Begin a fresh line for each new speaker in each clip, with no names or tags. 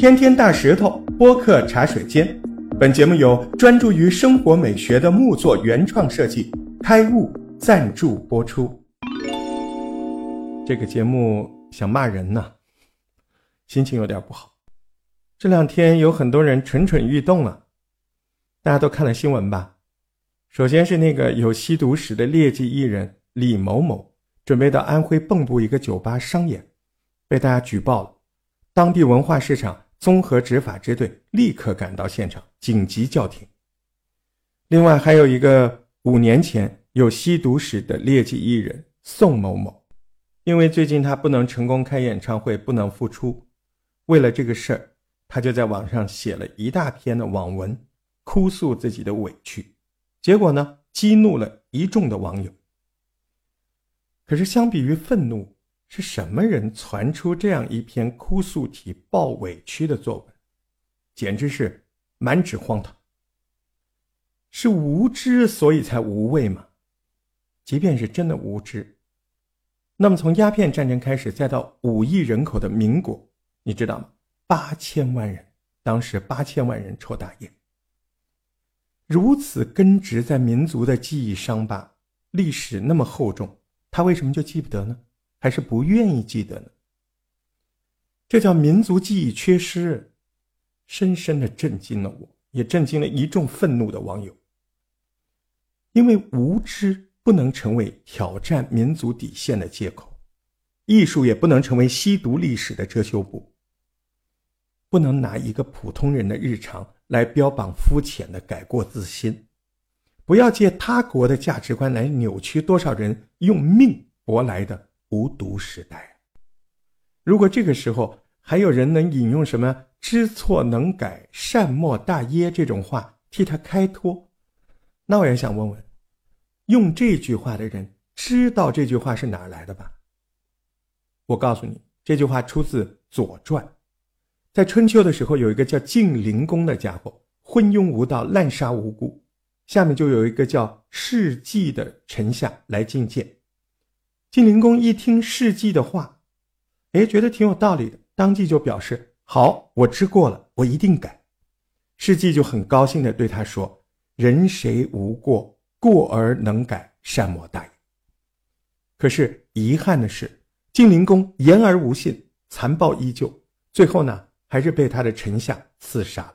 天天大石头播客茶水间，本节目由专注于生活美学的木作原创设计开悟赞助播出。这个节目想骂人呢，心情有点不好。这两天有很多人蠢蠢欲动了，大家都看了新闻吧？首先是那个有吸毒史的劣迹艺人李某某，准备到安徽蚌埠一个酒吧商演，被大家举报了。当地文化市场综合执法支队立刻赶到现场，紧急叫停。另外还有一个五年前有吸毒史的劣迹艺人宋某某，因为最近他不能成功开演唱会，不能复出，为了这个事儿，他就在网上写了一大篇的网文，哭诉自己的委屈。结果呢，激怒了一众的网友。可是，相比于愤怒，是什么人传出这样一篇哭诉体、爆委屈的作文？简直是满纸荒唐。是无知，所以才无畏吗？即便是真的无知，那么从鸦片战争开始，再到五亿人口的民国，你知道吗？八千万人，当时八千万人抽大烟。如此根植在民族的记忆伤疤，历史那么厚重，他为什么就记不得呢？还是不愿意记得呢？这叫民族记忆缺失，深深的震惊了我，也震惊了一众愤怒的网友。因为无知不能成为挑战民族底线的借口，艺术也不能成为吸毒历史的遮羞布，不能拿一个普通人的日常。来标榜肤浅的改过自新，不要借他国的价值观来扭曲多少人用命博来的无毒时代。如果这个时候还有人能引用什么“知错能改，善莫大焉”这种话替他开脱，那我也想问问，用这句话的人知道这句话是哪来的吧？我告诉你，这句话出自《左传》。在春秋的时候，有一个叫晋灵公的家伙，昏庸无道，滥杀无辜。下面就有一个叫世季的臣下来觐见。晋灵公一听世季的话，哎，觉得挺有道理的，当即就表示：“好，我知过了，我一定改。”世季就很高兴的对他说：“人谁无过？过而能改，善莫大焉。”可是遗憾的是，晋灵公言而无信，残暴依旧。最后呢？还是被他的臣下刺杀了。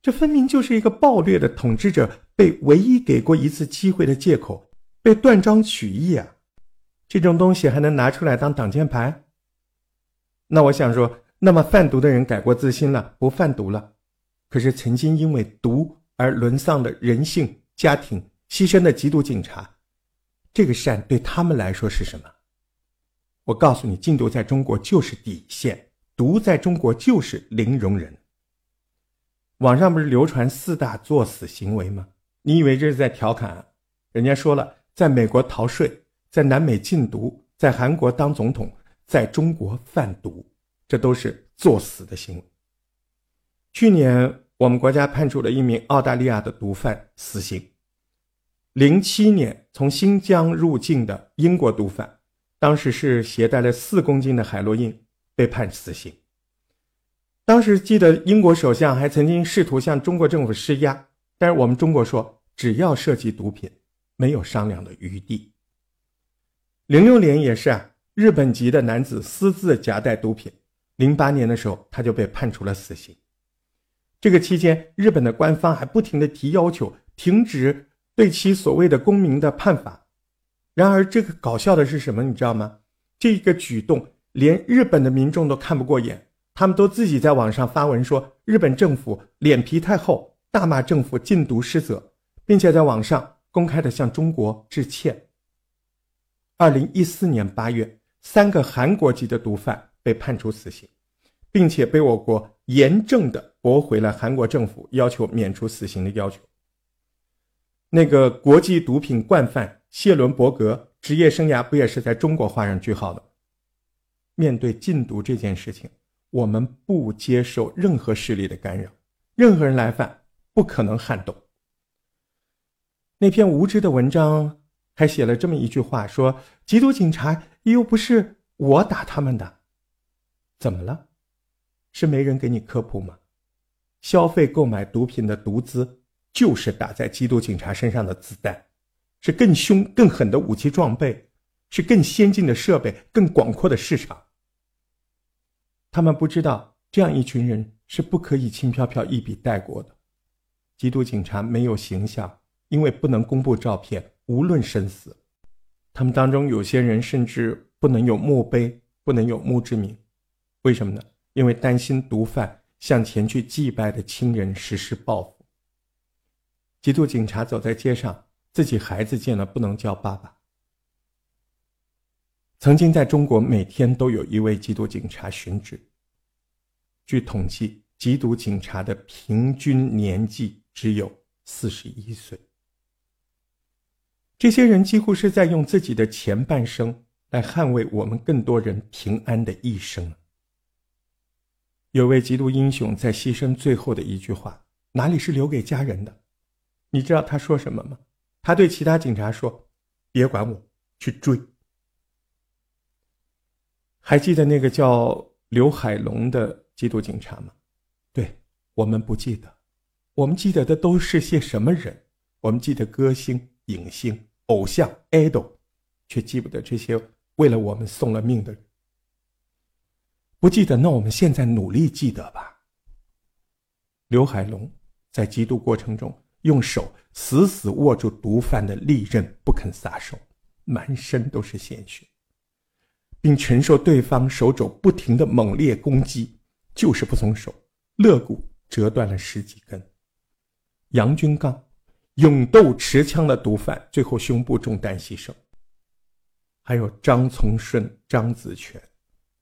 这分明就是一个暴虐的统治者被唯一给过一次机会的借口，被断章取义啊！这种东西还能拿出来当挡箭牌？那我想说，那么贩毒的人改过自新了，不贩毒了，可是曾经因为毒而沦丧的人性、家庭、牺牲的缉毒警察，这个善对他们来说是什么？我告诉你，禁毒在中国就是底线。毒在中国就是零容忍。网上不是流传四大作死行为吗？你以为这是在调侃？人家说了，在美国逃税，在南美禁毒，在韩国当总统，在中国贩毒，这都是作死的行为。去年我们国家判处了一名澳大利亚的毒贩死刑。零七年从新疆入境的英国毒贩，当时是携带了四公斤的海洛因。被判死刑。当时记得英国首相还曾经试图向中国政府施压，但是我们中国说只要涉及毒品，没有商量的余地。零六年也是啊，日本籍的男子私自夹带毒品，零八年的时候他就被判处了死刑。这个期间，日本的官方还不停的提要求，停止对其所谓的公民的判罚。然而，这个搞笑的是什么？你知道吗？这个举动。连日本的民众都看不过眼，他们都自己在网上发文说日本政府脸皮太厚，大骂政府禁毒失责，并且在网上公开的向中国致歉。二零一四年八月，三个韩国籍的毒贩被判处死刑，并且被我国严正的驳回了韩国政府要求免除死刑的要求。那个国际毒品惯犯谢伦伯格职业生涯不也是在中国画上句号的？面对禁毒这件事情，我们不接受任何势力的干扰，任何人来犯不可能撼动。那篇无知的文章还写了这么一句话：说缉毒警察又不是我打他们的，怎么了？是没人给你科普吗？消费购买毒品的毒资，就是打在缉毒警察身上的子弹，是更凶更狠的武器装备，是更先进的设备，更广阔的市场。他们不知道，这样一群人是不可以轻飘飘一笔带过的。缉毒警察没有形象，因为不能公布照片，无论生死。他们当中有些人甚至不能有墓碑，不能有墓志铭，为什么呢？因为担心毒贩向前去祭拜的亲人实施报复。缉毒警察走在街上，自己孩子见了不能叫爸爸。曾经在中国，每天都有一位缉毒警察巡职。据统计，缉毒警察的平均年纪只有四十一岁。这些人几乎是在用自己的前半生来捍卫我们更多人平安的一生。有位缉毒英雄在牺牲最后的一句话：“哪里是留给家人的？”你知道他说什么吗？他对其他警察说：“别管我，去追。”还记得那个叫刘海龙的缉毒警察吗？对我们不记得，我们记得的都是些什么人？我们记得歌星、影星、偶像、idol，却记不得这些为了我们送了命的。不记得，那我们现在努力记得吧。刘海龙在缉毒过程中，用手死死握住毒贩的利刃，不肯撒手，满身都是鲜血。并承受对方手肘不停的猛烈攻击，就是不松手，肋骨折断了十几根。杨军刚，勇斗持枪的毒贩，最后胸部中弹牺牲。还有张从顺、张子全，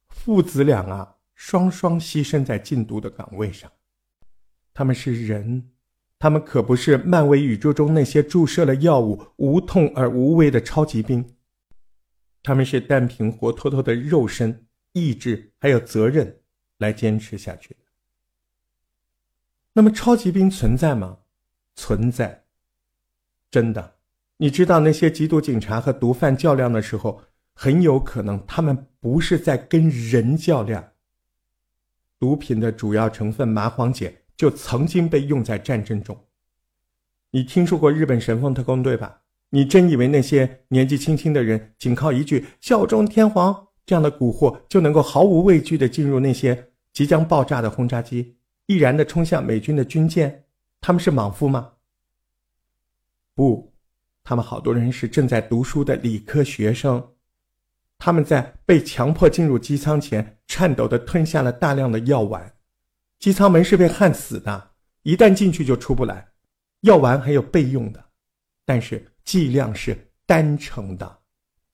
父子俩啊，双双牺牲在禁毒的岗位上。他们是人，他们可不是漫威宇宙中那些注射了药物、无痛而无畏的超级兵。他们是单凭活脱脱的肉身、意志还有责任来坚持下去的。那么，超级兵存在吗？存在，真的。你知道那些缉毒警察和毒贩较量的时候，很有可能他们不是在跟人较量。毒品的主要成分麻黄碱就曾经被用在战争中。你听说过日本神风特工队吧？你真以为那些年纪轻轻的人，仅靠一句“效忠天皇”这样的蛊惑，就能够毫无畏惧地进入那些即将爆炸的轰炸机，毅然地冲向美军的军舰？他们是莽夫吗？不，他们好多人是正在读书的理科学生，他们在被强迫进入机舱前，颤抖地吞下了大量的药丸。机舱门是被焊死的，一旦进去就出不来。药丸还有备用的，但是。剂量是单程的，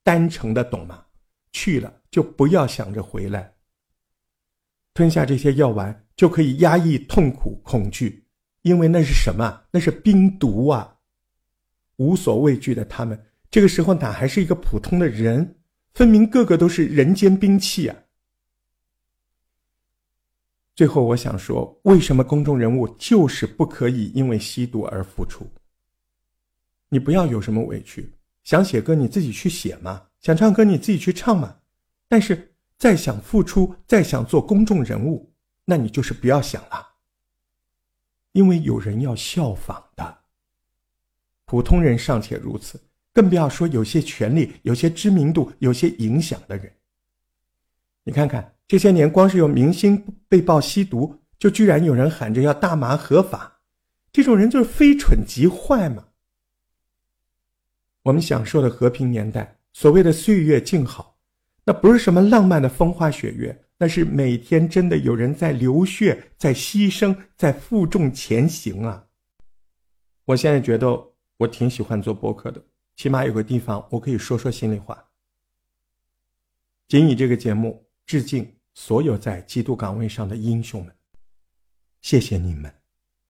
单程的懂吗？去了就不要想着回来。吞下这些药丸就可以压抑痛苦、恐惧，因为那是什么？那是冰毒啊！无所畏惧的他们，这个时候哪还是一个普通的人？分明个个都是人间兵器啊！最后，我想说，为什么公众人物就是不可以因为吸毒而付出？你不要有什么委屈，想写歌你自己去写嘛，想唱歌你自己去唱嘛。但是再想付出，再想做公众人物，那你就是不要想了，因为有人要效仿的。普通人尚且如此，更不要说有些权利、有些知名度、有些影响的人。你看看这些年，光是有明星被曝吸毒，就居然有人喊着要大麻合法，这种人就是非蠢即坏嘛。我们享受的和平年代，所谓的岁月静好，那不是什么浪漫的风花雪月，那是每天真的有人在流血、在牺牲、在负重前行啊！我现在觉得我挺喜欢做播客的，起码有个地方我可以说说心里话。仅以这个节目致敬所有在缉毒岗位上的英雄们，谢谢你们。